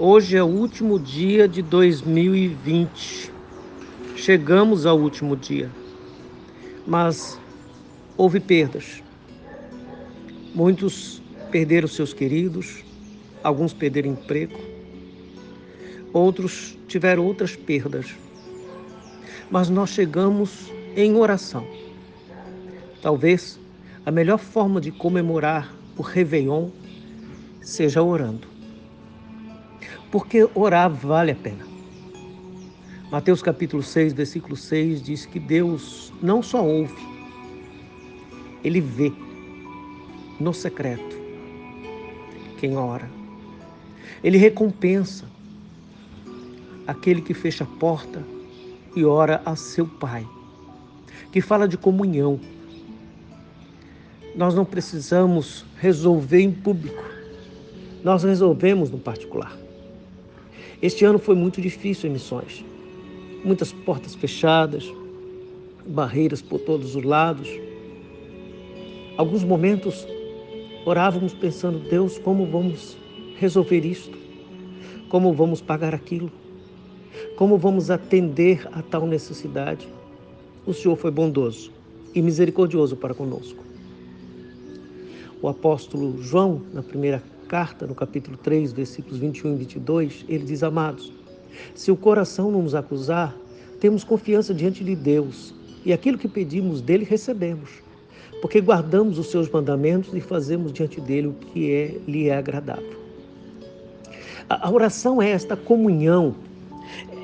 Hoje é o último dia de 2020. Chegamos ao último dia. Mas houve perdas. Muitos perderam seus queridos, alguns perderam emprego, outros tiveram outras perdas. Mas nós chegamos em oração. Talvez a melhor forma de comemorar o Réveillon seja orando. Porque orar vale a pena. Mateus capítulo 6, versículo 6 diz que Deus não só ouve, ele vê no secreto quem ora. Ele recompensa aquele que fecha a porta e ora a seu Pai, que fala de comunhão. Nós não precisamos resolver em público, nós resolvemos no particular. Este ano foi muito difícil em missões. Muitas portas fechadas, barreiras por todos os lados. Alguns momentos orávamos pensando, Deus, como vamos resolver isto? Como vamos pagar aquilo? Como vamos atender a tal necessidade? O Senhor foi bondoso e misericordioso para conosco. O apóstolo João, na primeira carta, no capítulo 3, versículos 21 e 22, ele diz: Amados, se o coração não nos acusar, temos confiança diante de Deus e aquilo que pedimos dele recebemos porque guardamos os seus mandamentos e fazemos diante dele o que é, lhe é agradável. A oração é esta comunhão,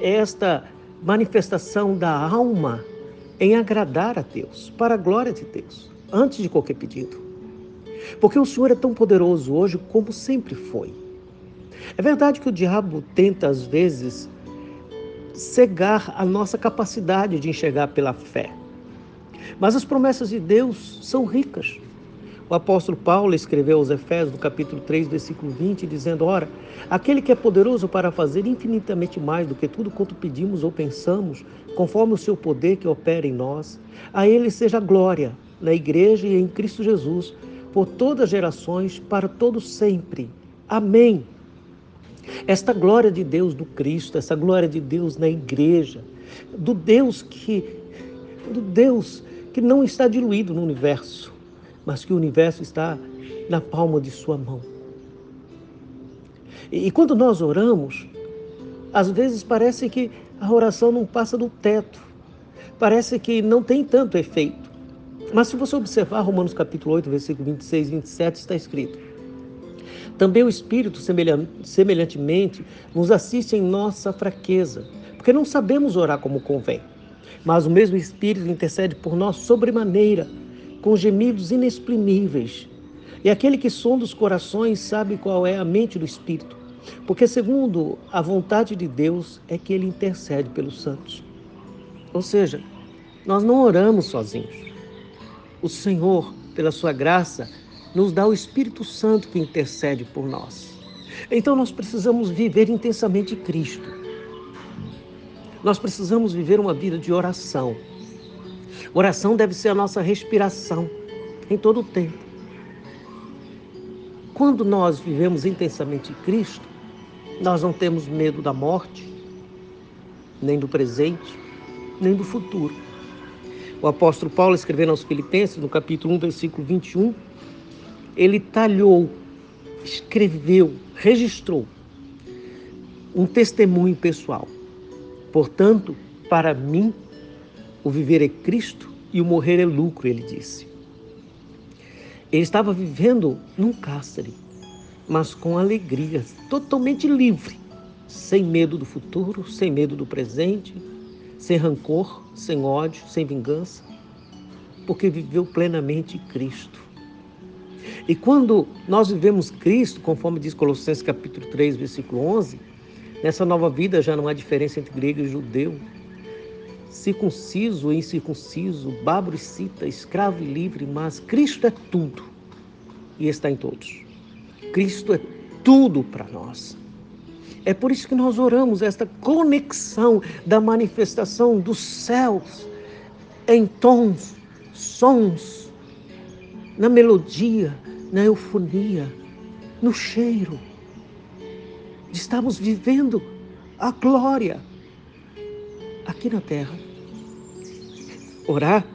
é esta manifestação da alma em agradar a Deus, para a glória de Deus, antes de qualquer pedido. Porque o Senhor é tão poderoso hoje como sempre foi. É verdade que o diabo tenta, às vezes, cegar a nossa capacidade de enxergar pela fé. Mas as promessas de Deus são ricas. O apóstolo Paulo escreveu aos Efésios, no capítulo 3, versículo 20, dizendo: Ora, aquele que é poderoso para fazer infinitamente mais do que tudo quanto pedimos ou pensamos, conforme o seu poder que opera em nós, a ele seja glória na igreja e em Cristo Jesus, por todas as gerações, para todos sempre. Amém. Esta glória de Deus do Cristo, essa glória de Deus na igreja, do Deus que do Deus que não está diluído no universo, mas que o universo está na palma de Sua mão. E, e quando nós oramos, às vezes parece que a oração não passa do teto, parece que não tem tanto efeito. Mas se você observar Romanos capítulo 8, versículo 26 e 27, está escrito: Também o Espírito, semelhantemente, nos assiste em nossa fraqueza, porque não sabemos orar como convém. Mas o mesmo Espírito intercede por nós sobremaneira, com gemidos inexprimíveis. E aquele que sonda os corações sabe qual é a mente do Espírito, porque segundo a vontade de Deus é que ele intercede pelos santos. Ou seja, nós não oramos sozinhos. O Senhor, pela sua graça, nos dá o Espírito Santo que intercede por nós. Então nós precisamos viver intensamente Cristo nós precisamos viver uma vida de oração. Oração deve ser a nossa respiração em todo o tempo. Quando nós vivemos intensamente Cristo, nós não temos medo da morte, nem do presente, nem do futuro. O apóstolo Paulo, escrevendo aos Filipenses, no capítulo 1, versículo 21, ele talhou, escreveu, registrou um testemunho pessoal. Portanto, para mim, o viver é Cristo e o morrer é lucro, ele disse. Ele estava vivendo num cárcere, mas com alegria, totalmente livre, sem medo do futuro, sem medo do presente, sem rancor, sem ódio, sem vingança, porque viveu plenamente Cristo. E quando nós vivemos Cristo, conforme diz Colossenses capítulo 3, versículo 11, Nessa nova vida já não há diferença entre grego e judeu, circunciso e incircunciso, bárbaro e cita, escravo e livre, mas Cristo é tudo e está em todos. Cristo é tudo para nós. É por isso que nós oramos esta conexão da manifestação dos céus em tons, sons, na melodia, na eufonia, no cheiro de estarmos vivendo a glória aqui na terra. Orar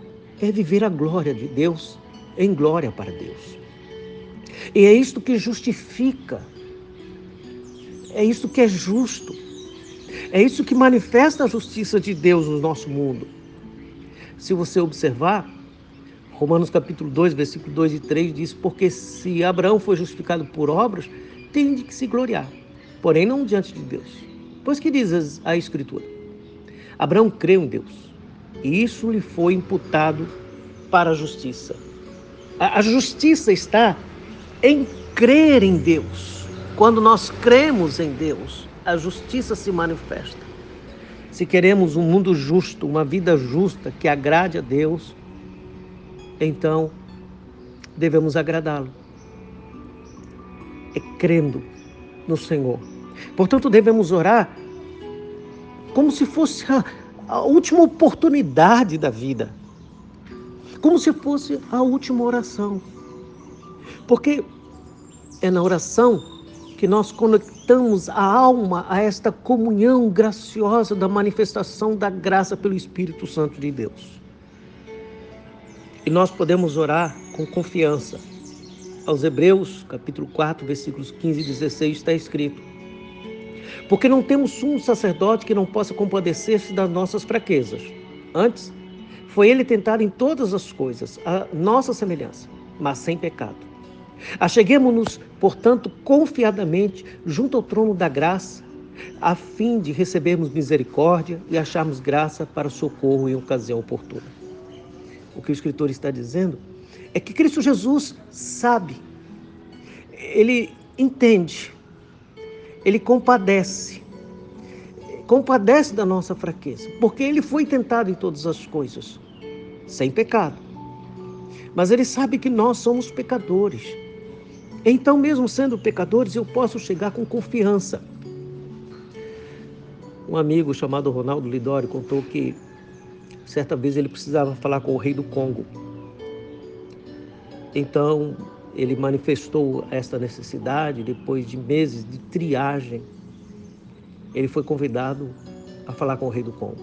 é viver a glória de Deus em glória para Deus. E é isto que justifica, é isto que é justo, é isso que manifesta a justiça de Deus no nosso mundo. Se você observar, Romanos capítulo 2, versículo 2 e 3 diz: Porque se Abraão foi justificado por obras, tem de que se gloriar, porém não diante de Deus. Pois que diz a Escritura? Abraão creu em Deus, e isso lhe foi imputado para a justiça. A justiça está em crer em Deus. Quando nós cremos em Deus, a justiça se manifesta. Se queremos um mundo justo, uma vida justa que agrade a Deus, então devemos agradá-lo. É crendo no Senhor. Portanto, devemos orar como se fosse a, a última oportunidade da vida, como se fosse a última oração. Porque é na oração que nós conectamos a alma a esta comunhão graciosa da manifestação da graça pelo Espírito Santo de Deus. E nós podemos orar com confiança. Aos Hebreus, capítulo 4, versículos 15 e 16, está escrito: Porque não temos um sacerdote que não possa compadecer-se das nossas fraquezas. Antes, foi ele tentado em todas as coisas, a nossa semelhança, mas sem pecado. Acheguemos-nos, portanto, confiadamente junto ao trono da graça, a fim de recebermos misericórdia e acharmos graça para socorro em ocasião oportuna. O que o escritor está dizendo é que Cristo Jesus sabe, ele entende, ele compadece, compadece da nossa fraqueza, porque ele foi tentado em todas as coisas, sem pecado. Mas ele sabe que nós somos pecadores então, mesmo sendo pecadores, eu posso chegar com confiança. Um amigo chamado Ronaldo Lidori contou que certa vez ele precisava falar com o rei do Congo. Então, ele manifestou esta necessidade depois de meses de triagem. Ele foi convidado a falar com o rei do Congo.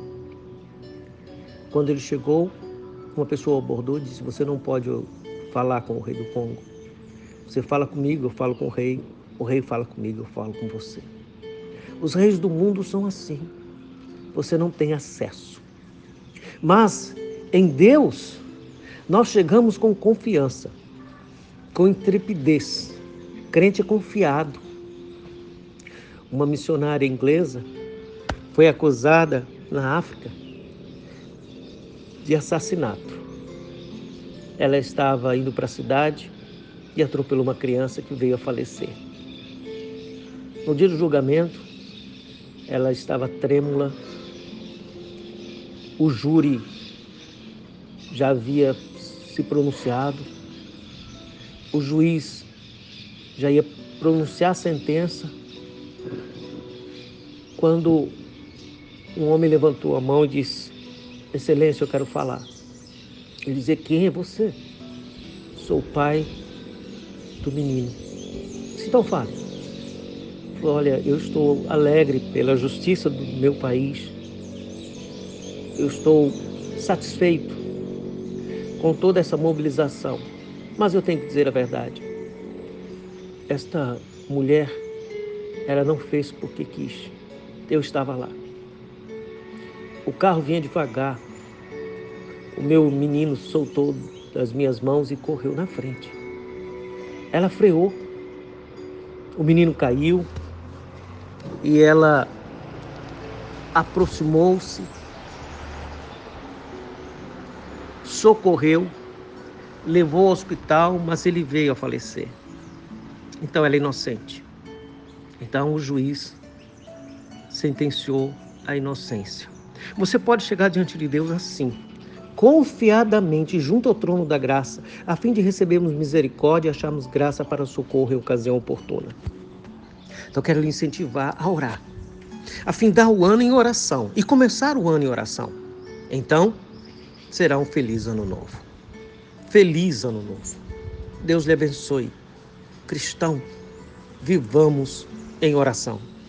Quando ele chegou, uma pessoa abordou e disse: Você não pode falar com o rei do Congo você fala comigo, eu falo com o rei. O rei fala comigo, eu falo com você. Os reis do mundo são assim. Você não tem acesso. Mas em Deus, nós chegamos com confiança, com intrepidez. Crente é confiado. Uma missionária inglesa foi acusada na África de assassinato. Ela estava indo para a cidade e atropelou uma criança que veio a falecer. No dia do julgamento, ela estava trêmula. O júri já havia se pronunciado. O juiz já ia pronunciar a sentença. Quando um homem levantou a mão e disse: Excelência, eu quero falar. Ele dizia: Quem é você? Sou o pai do menino. Então fale. Olha, eu estou alegre pela justiça do meu país. Eu estou satisfeito com toda essa mobilização. Mas eu tenho que dizer a verdade. Esta mulher, ela não fez porque quis. Eu estava lá. O carro vinha devagar. O meu menino soltou das minhas mãos e correu na frente. Ela freou. O menino caiu e ela aproximou-se, socorreu, levou ao hospital, mas ele veio a falecer. Então ela é inocente. Então o juiz sentenciou a inocência. Você pode chegar diante de Deus assim confiadamente junto ao trono da graça, a fim de recebermos misericórdia e acharmos graça para socorro em ocasião oportuna. Então, quero lhe incentivar a orar, a findar o ano em oração e começar o ano em oração. Então, será um feliz ano novo. Feliz ano novo. Deus lhe abençoe. Cristão, vivamos em oração.